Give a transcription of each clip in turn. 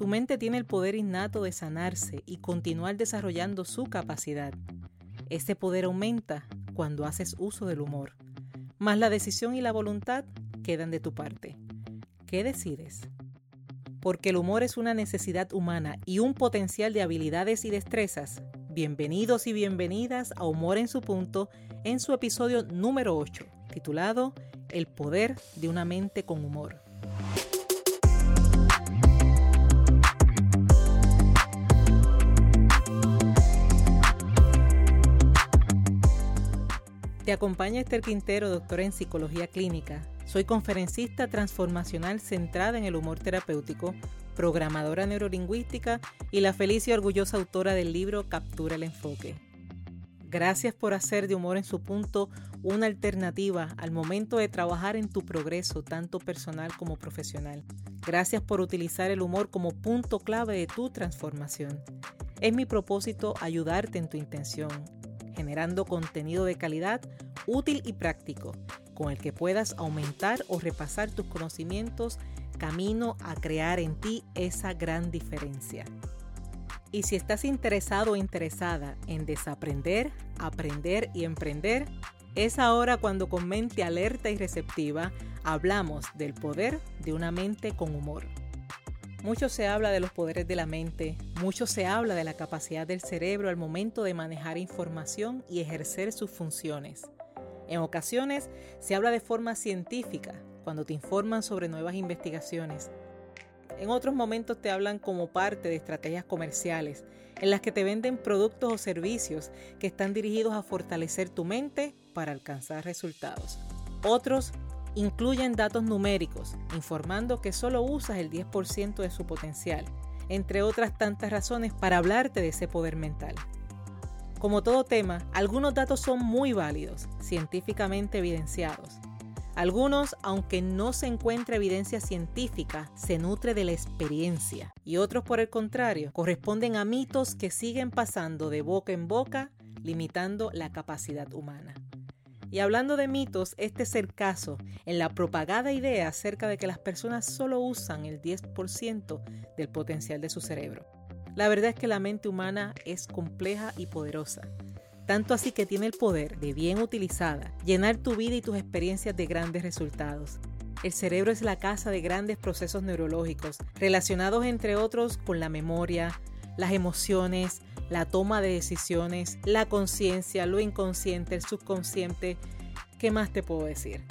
Tu mente tiene el poder innato de sanarse y continuar desarrollando su capacidad. Ese poder aumenta cuando haces uso del humor. Más la decisión y la voluntad quedan de tu parte. ¿Qué decides? Porque el humor es una necesidad humana y un potencial de habilidades y destrezas. Bienvenidos y bienvenidas a Humor en su punto en su episodio número 8, titulado El poder de una mente con humor. Te acompaña Esther Quintero, doctora en psicología clínica. Soy conferencista transformacional centrada en el humor terapéutico, programadora neurolingüística y la feliz y orgullosa autora del libro Captura el enfoque. Gracias por hacer de humor en su punto una alternativa al momento de trabajar en tu progreso, tanto personal como profesional. Gracias por utilizar el humor como punto clave de tu transformación. Es mi propósito ayudarte en tu intención, generando contenido de calidad, útil y práctico, con el que puedas aumentar o repasar tus conocimientos camino a crear en ti esa gran diferencia. Y si estás interesado o interesada en desaprender, aprender y emprender, es ahora cuando con mente alerta y receptiva hablamos del poder de una mente con humor. Mucho se habla de los poderes de la mente, mucho se habla de la capacidad del cerebro al momento de manejar información y ejercer sus funciones. En ocasiones se habla de forma científica, cuando te informan sobre nuevas investigaciones. En otros momentos te hablan como parte de estrategias comerciales, en las que te venden productos o servicios que están dirigidos a fortalecer tu mente para alcanzar resultados. Otros Incluyen datos numéricos, informando que solo usas el 10% de su potencial, entre otras tantas razones para hablarte de ese poder mental. Como todo tema, algunos datos son muy válidos, científicamente evidenciados. Algunos, aunque no se encuentre evidencia científica, se nutre de la experiencia. Y otros, por el contrario, corresponden a mitos que siguen pasando de boca en boca, limitando la capacidad humana. Y hablando de mitos, este es el caso en la propagada idea acerca de que las personas solo usan el 10% del potencial de su cerebro. La verdad es que la mente humana es compleja y poderosa, tanto así que tiene el poder de bien utilizada llenar tu vida y tus experiencias de grandes resultados. El cerebro es la casa de grandes procesos neurológicos, relacionados entre otros con la memoria, las emociones, la toma de decisiones, la conciencia, lo inconsciente, el subconsciente. ¿Qué más te puedo decir?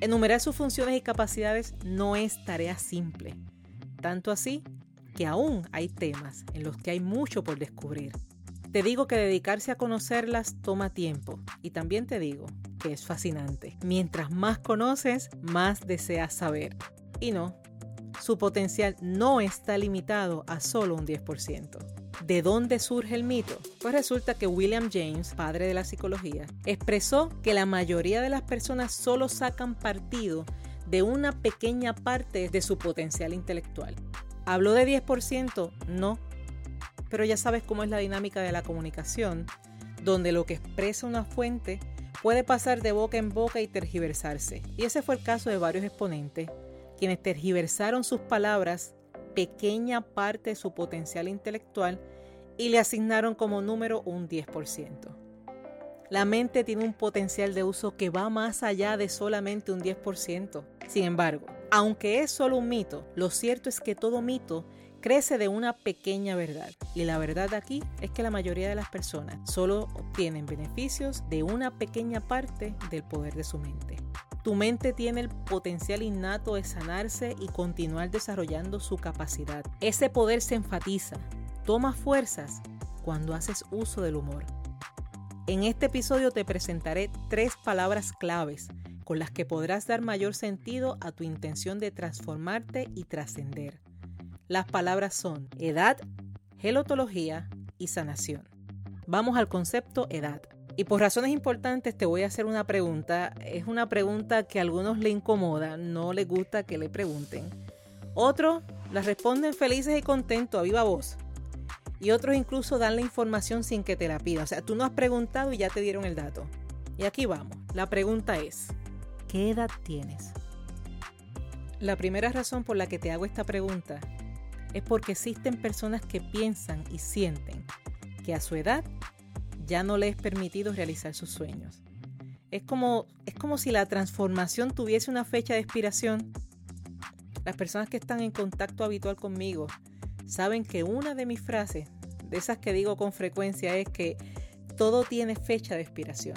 Enumerar sus funciones y capacidades no es tarea simple. Tanto así que aún hay temas en los que hay mucho por descubrir. Te digo que dedicarse a conocerlas toma tiempo y también te digo que es fascinante. Mientras más conoces, más deseas saber. Y no, su potencial no está limitado a solo un 10%. ¿De dónde surge el mito? Pues resulta que William James, padre de la psicología, expresó que la mayoría de las personas solo sacan partido de una pequeña parte de su potencial intelectual. ¿Habló de 10%? No. Pero ya sabes cómo es la dinámica de la comunicación, donde lo que expresa una fuente puede pasar de boca en boca y tergiversarse. Y ese fue el caso de varios exponentes, quienes tergiversaron sus palabras pequeña parte de su potencial intelectual y le asignaron como número un 10%. La mente tiene un potencial de uso que va más allá de solamente un 10%. Sin embargo, aunque es solo un mito, lo cierto es que todo mito crece de una pequeña verdad. Y la verdad aquí es que la mayoría de las personas solo obtienen beneficios de una pequeña parte del poder de su mente. Tu mente tiene el potencial innato de sanarse y continuar desarrollando su capacidad. Ese poder se enfatiza, toma fuerzas cuando haces uso del humor. En este episodio te presentaré tres palabras claves con las que podrás dar mayor sentido a tu intención de transformarte y trascender. Las palabras son edad, gelotología y sanación. Vamos al concepto edad. Y por razones importantes te voy a hacer una pregunta. Es una pregunta que a algunos le incomoda, no les gusta que le pregunten. Otros la responden felices y contentos a viva voz. Y otros incluso dan la información sin que te la pidan. O sea, tú no has preguntado y ya te dieron el dato. Y aquí vamos. La pregunta es, ¿qué edad tienes? La primera razón por la que te hago esta pregunta es porque existen personas que piensan y sienten que a su edad ya no le es permitido realizar sus sueños. Es como, es como si la transformación tuviese una fecha de expiración. Las personas que están en contacto habitual conmigo saben que una de mis frases, de esas que digo con frecuencia, es que todo tiene fecha de expiración.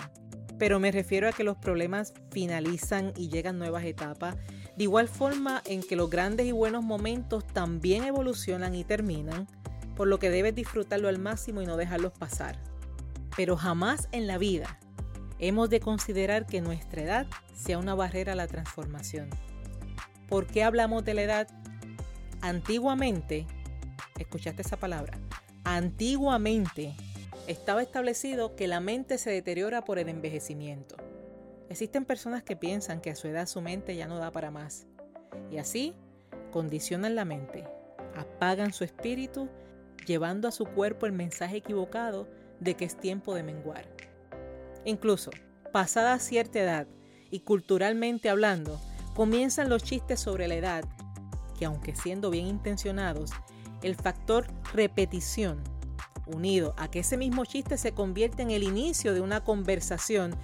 Pero me refiero a que los problemas finalizan y llegan nuevas etapas. De igual forma en que los grandes y buenos momentos también evolucionan y terminan, por lo que debes disfrutarlo al máximo y no dejarlos pasar. Pero jamás en la vida hemos de considerar que nuestra edad sea una barrera a la transformación. ¿Por qué hablamos de la edad? Antiguamente, escuchaste esa palabra, antiguamente estaba establecido que la mente se deteriora por el envejecimiento. Existen personas que piensan que a su edad su mente ya no da para más. Y así condicionan la mente, apagan su espíritu, llevando a su cuerpo el mensaje equivocado de que es tiempo de menguar. Incluso, pasada cierta edad y culturalmente hablando, comienzan los chistes sobre la edad, que aunque siendo bien intencionados, el factor repetición, unido a que ese mismo chiste se convierte en el inicio de una conversación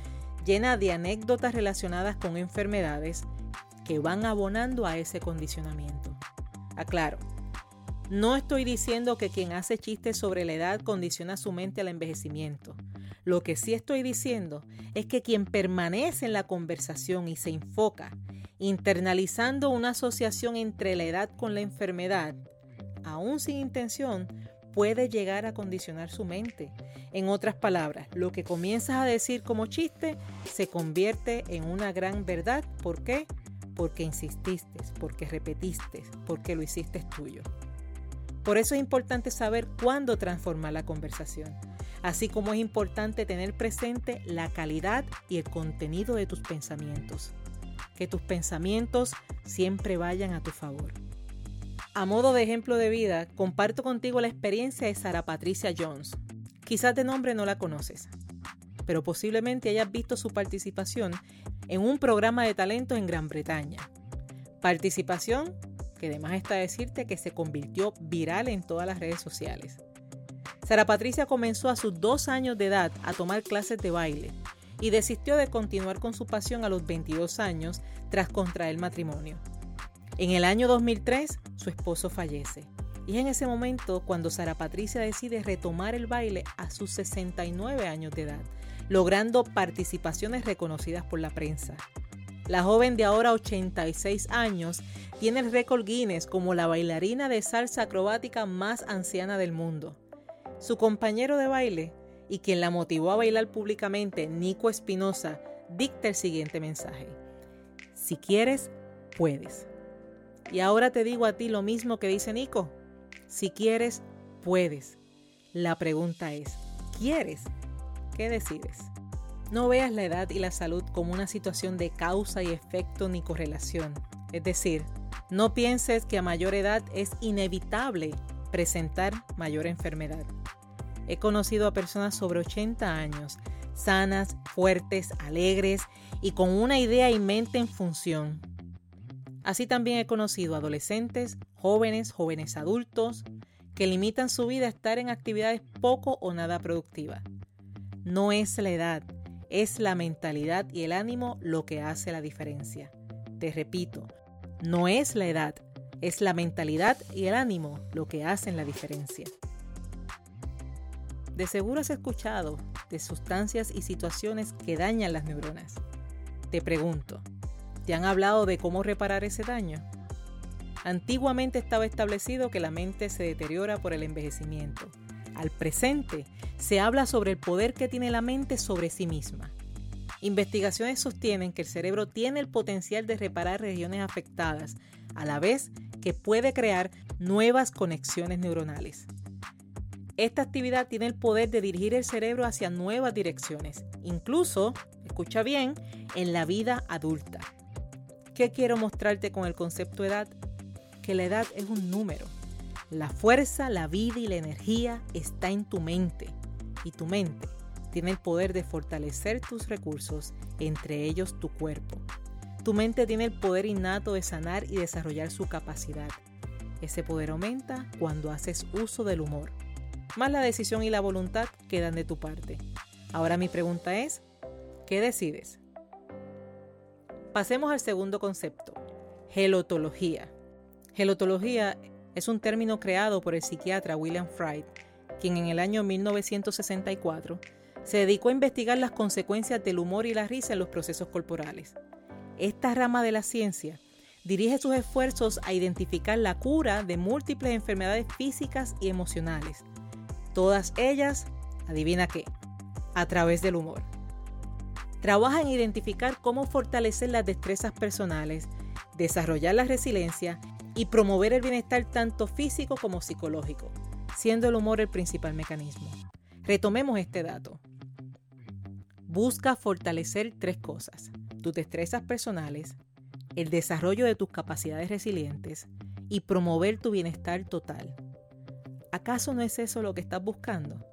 llena de anécdotas relacionadas con enfermedades que van abonando a ese condicionamiento. Aclaro, no estoy diciendo que quien hace chistes sobre la edad condiciona su mente al envejecimiento. Lo que sí estoy diciendo es que quien permanece en la conversación y se enfoca, internalizando una asociación entre la edad con la enfermedad, aún sin intención, puede llegar a condicionar su mente. En otras palabras, lo que comienzas a decir como chiste se convierte en una gran verdad. ¿Por qué? Porque insististe, porque repetiste, porque lo hiciste tuyo. Por eso es importante saber cuándo transformar la conversación, así como es importante tener presente la calidad y el contenido de tus pensamientos. Que tus pensamientos siempre vayan a tu favor. A modo de ejemplo de vida, comparto contigo la experiencia de Sara Patricia Jones. Quizás de nombre no la conoces, pero posiblemente hayas visto su participación en un programa de talentos en Gran Bretaña. Participación que además está decirte que se convirtió viral en todas las redes sociales. Sara Patricia comenzó a sus dos años de edad a tomar clases de baile y desistió de continuar con su pasión a los 22 años tras contraer matrimonio. En el año 2003, su esposo fallece. Y es en ese momento cuando Sara Patricia decide retomar el baile a sus 69 años de edad, logrando participaciones reconocidas por la prensa. La joven de ahora 86 años tiene el récord Guinness como la bailarina de salsa acrobática más anciana del mundo. Su compañero de baile y quien la motivó a bailar públicamente, Nico Espinosa, dicta el siguiente mensaje. Si quieres, puedes. Y ahora te digo a ti lo mismo que dice Nico. Si quieres, puedes. La pregunta es, ¿quieres? ¿Qué decides? No veas la edad y la salud como una situación de causa y efecto ni correlación. Es decir, no pienses que a mayor edad es inevitable presentar mayor enfermedad. He conocido a personas sobre 80 años, sanas, fuertes, alegres y con una idea y mente en función. Así también he conocido adolescentes, jóvenes, jóvenes adultos, que limitan su vida a estar en actividades poco o nada productivas. No es la edad, es la mentalidad y el ánimo lo que hace la diferencia. Te repito, no es la edad, es la mentalidad y el ánimo lo que hacen la diferencia. De seguro has escuchado de sustancias y situaciones que dañan las neuronas. Te pregunto, ¿te han hablado de cómo reparar ese daño? Antiguamente estaba establecido que la mente se deteriora por el envejecimiento al presente, se habla sobre el poder que tiene la mente sobre sí misma. Investigaciones sostienen que el cerebro tiene el potencial de reparar regiones afectadas, a la vez que puede crear nuevas conexiones neuronales. Esta actividad tiene el poder de dirigir el cerebro hacia nuevas direcciones, incluso, escucha bien, en la vida adulta. ¿Qué quiero mostrarte con el concepto edad? Que la edad es un número la fuerza, la vida y la energía está en tu mente y tu mente tiene el poder de fortalecer tus recursos, entre ellos tu cuerpo. Tu mente tiene el poder innato de sanar y desarrollar su capacidad. Ese poder aumenta cuando haces uso del humor. Más la decisión y la voluntad quedan de tu parte. Ahora mi pregunta es, ¿qué decides? Pasemos al segundo concepto, gelotología. Gelotología es un término creado por el psiquiatra William Fried, quien en el año 1964 se dedicó a investigar las consecuencias del humor y la risa en los procesos corporales. Esta rama de la ciencia dirige sus esfuerzos a identificar la cura de múltiples enfermedades físicas y emocionales. Todas ellas, adivina qué, a través del humor. Trabaja en identificar cómo fortalecer las destrezas personales, desarrollar la resiliencia y promover el bienestar tanto físico como psicológico, siendo el humor el principal mecanismo. Retomemos este dato. Busca fortalecer tres cosas, tus destrezas personales, el desarrollo de tus capacidades resilientes y promover tu bienestar total. ¿Acaso no es eso lo que estás buscando?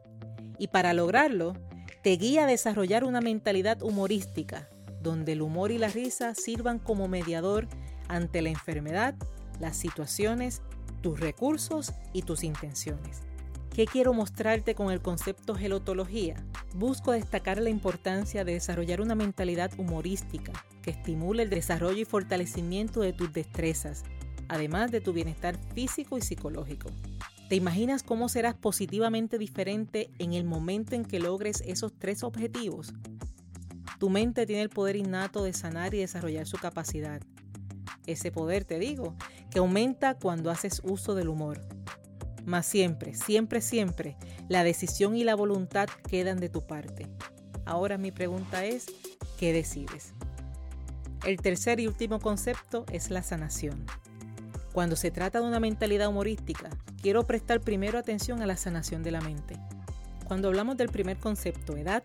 Y para lograrlo, te guía a desarrollar una mentalidad humorística, donde el humor y la risa sirvan como mediador ante la enfermedad, las situaciones, tus recursos y tus intenciones. ¿Qué quiero mostrarte con el concepto gelotología? Busco destacar la importancia de desarrollar una mentalidad humorística que estimule el desarrollo y fortalecimiento de tus destrezas, además de tu bienestar físico y psicológico. ¿Te imaginas cómo serás positivamente diferente en el momento en que logres esos tres objetivos? Tu mente tiene el poder innato de sanar y desarrollar su capacidad ese poder, te digo, que aumenta cuando haces uso del humor. Mas siempre, siempre, siempre, la decisión y la voluntad quedan de tu parte. Ahora mi pregunta es, ¿qué decides? El tercer y último concepto es la sanación. Cuando se trata de una mentalidad humorística, quiero prestar primero atención a la sanación de la mente. Cuando hablamos del primer concepto, edad,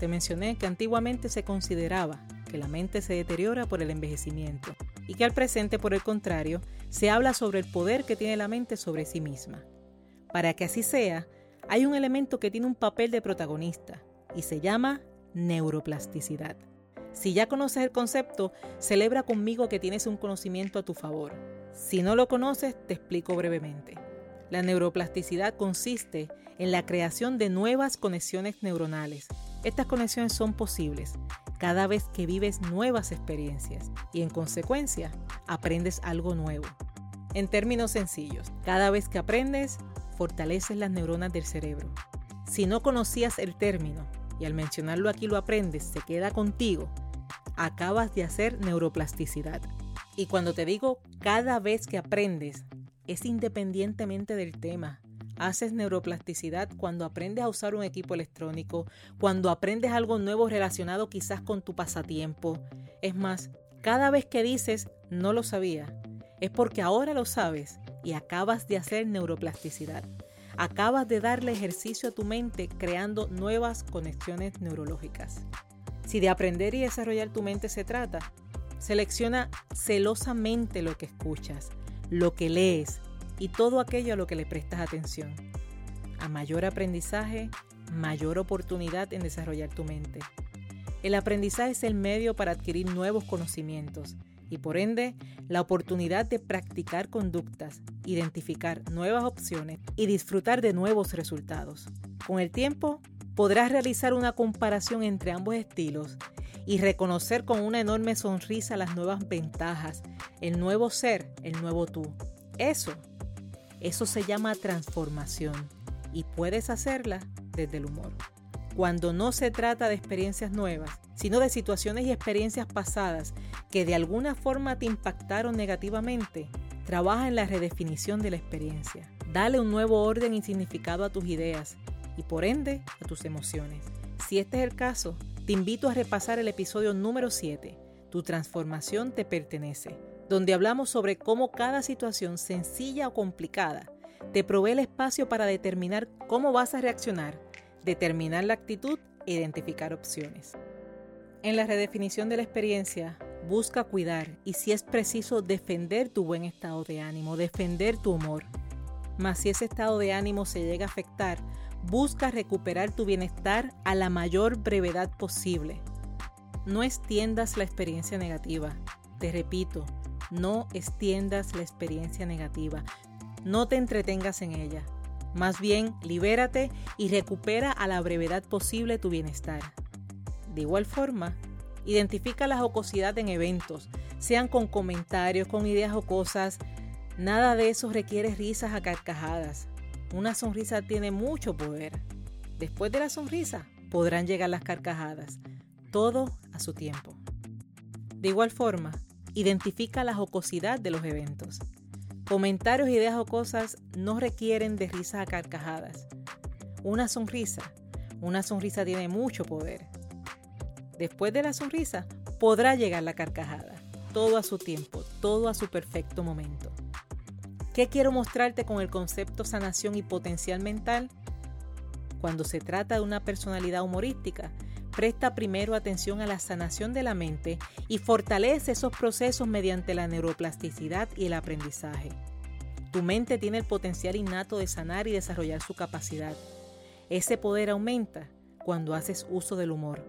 te mencioné que antiguamente se consideraba que la mente se deteriora por el envejecimiento y que al presente, por el contrario, se habla sobre el poder que tiene la mente sobre sí misma. Para que así sea, hay un elemento que tiene un papel de protagonista y se llama neuroplasticidad. Si ya conoces el concepto, celebra conmigo que tienes un conocimiento a tu favor. Si no lo conoces, te explico brevemente. La neuroplasticidad consiste en la creación de nuevas conexiones neuronales. Estas conexiones son posibles cada vez que vives nuevas experiencias y en consecuencia aprendes algo nuevo. En términos sencillos, cada vez que aprendes, fortaleces las neuronas del cerebro. Si no conocías el término y al mencionarlo aquí lo aprendes, se queda contigo, acabas de hacer neuroplasticidad. Y cuando te digo cada vez que aprendes, es independientemente del tema, Haces neuroplasticidad cuando aprendes a usar un equipo electrónico, cuando aprendes algo nuevo relacionado quizás con tu pasatiempo. Es más, cada vez que dices no lo sabía, es porque ahora lo sabes y acabas de hacer neuroplasticidad. Acabas de darle ejercicio a tu mente creando nuevas conexiones neurológicas. Si de aprender y desarrollar tu mente se trata, selecciona celosamente lo que escuchas, lo que lees, y todo aquello a lo que le prestas atención. A mayor aprendizaje, mayor oportunidad en desarrollar tu mente. El aprendizaje es el medio para adquirir nuevos conocimientos y por ende la oportunidad de practicar conductas, identificar nuevas opciones y disfrutar de nuevos resultados. Con el tiempo podrás realizar una comparación entre ambos estilos y reconocer con una enorme sonrisa las nuevas ventajas, el nuevo ser, el nuevo tú. Eso eso se llama transformación y puedes hacerla desde el humor. Cuando no se trata de experiencias nuevas, sino de situaciones y experiencias pasadas que de alguna forma te impactaron negativamente, trabaja en la redefinición de la experiencia. Dale un nuevo orden y significado a tus ideas y por ende a tus emociones. Si este es el caso, te invito a repasar el episodio número 7, Tu transformación te pertenece donde hablamos sobre cómo cada situación sencilla o complicada te provee el espacio para determinar cómo vas a reaccionar, determinar la actitud e identificar opciones. En la redefinición de la experiencia, busca cuidar y si es preciso defender tu buen estado de ánimo, defender tu humor. Mas si ese estado de ánimo se llega a afectar, busca recuperar tu bienestar a la mayor brevedad posible. No extiendas la experiencia negativa. Te repito, no extiendas la experiencia negativa. no te entretengas en ella. Más bien, libérate y recupera a la brevedad posible tu bienestar. De igual forma, identifica la jocosidad en eventos, sean con comentarios, con ideas jocosas. Nada de eso requiere risas a carcajadas. Una sonrisa tiene mucho poder. Después de la sonrisa podrán llegar las carcajadas. Todo a su tiempo. De igual forma, identifica la jocosidad de los eventos. Comentarios, ideas o cosas no requieren de risas a carcajadas. Una sonrisa, una sonrisa tiene mucho poder. Después de la sonrisa podrá llegar la carcajada, todo a su tiempo, todo a su perfecto momento. ¿Qué quiero mostrarte con el concepto sanación y potencial mental? Cuando se trata de una personalidad humorística, Presta primero atención a la sanación de la mente y fortalece esos procesos mediante la neuroplasticidad y el aprendizaje. Tu mente tiene el potencial innato de sanar y desarrollar su capacidad. Ese poder aumenta cuando haces uso del humor,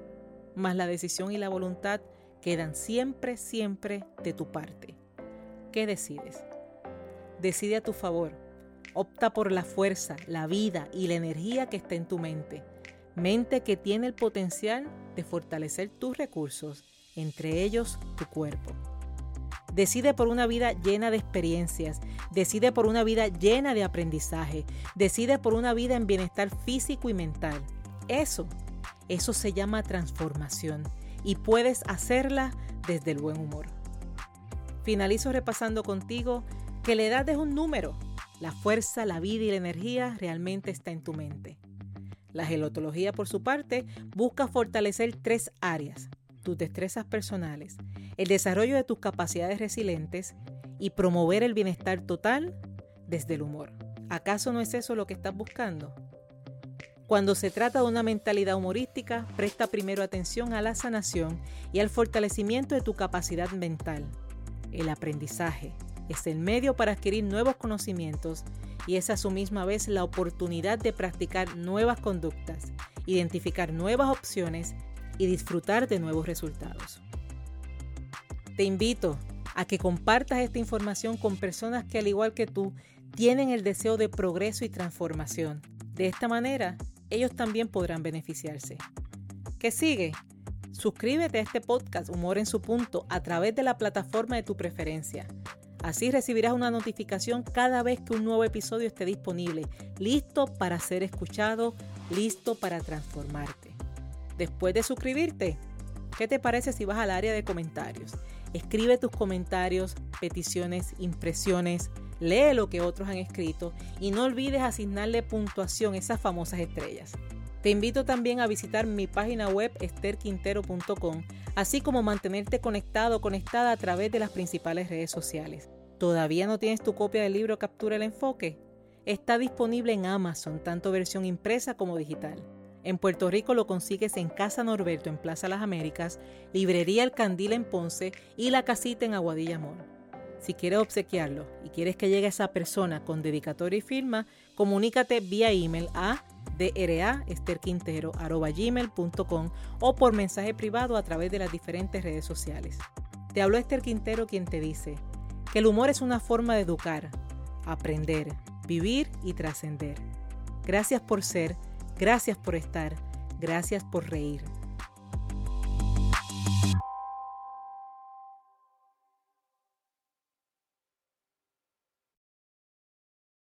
mas la decisión y la voluntad quedan siempre, siempre de tu parte. ¿Qué decides? Decide a tu favor. Opta por la fuerza, la vida y la energía que está en tu mente mente que tiene el potencial de fortalecer tus recursos, entre ellos tu cuerpo. Decide por una vida llena de experiencias, decide por una vida llena de aprendizaje, decide por una vida en bienestar físico y mental. Eso, eso se llama transformación y puedes hacerla desde el buen humor. Finalizo repasando contigo que la edad es un número. La fuerza, la vida y la energía realmente está en tu mente. La gelotología, por su parte, busca fortalecer tres áreas, tus destrezas personales, el desarrollo de tus capacidades resilientes y promover el bienestar total desde el humor. ¿Acaso no es eso lo que estás buscando? Cuando se trata de una mentalidad humorística, presta primero atención a la sanación y al fortalecimiento de tu capacidad mental. El aprendizaje es el medio para adquirir nuevos conocimientos y es a su misma vez la oportunidad de practicar nuevas conductas, identificar nuevas opciones y disfrutar de nuevos resultados. Te invito a que compartas esta información con personas que al igual que tú tienen el deseo de progreso y transformación. De esta manera, ellos también podrán beneficiarse. ¿Qué sigue? Suscríbete a este podcast Humor en su punto a través de la plataforma de tu preferencia. Así recibirás una notificación cada vez que un nuevo episodio esté disponible, listo para ser escuchado, listo para transformarte. Después de suscribirte, ¿qué te parece si vas al área de comentarios? Escribe tus comentarios, peticiones, impresiones, lee lo que otros han escrito y no olvides asignarle puntuación a esas famosas estrellas. Te invito también a visitar mi página web esterquintero.com, así como mantenerte conectado o conectada a través de las principales redes sociales. ¿Todavía no tienes tu copia del libro Captura el Enfoque? Está disponible en Amazon, tanto versión impresa como digital. En Puerto Rico lo consigues en Casa Norberto en Plaza Las Américas, Librería El Candil en Ponce y La Casita en Aguadilla Mall. Si quieres obsequiarlo y quieres que llegue a esa persona con dedicatoria y firma, comunícate vía email a draesterquintero.com o por mensaje privado a través de las diferentes redes sociales. Te habló Esther Quintero quien te dice que el humor es una forma de educar, aprender, vivir y trascender. Gracias por ser, gracias por estar, gracias por reír.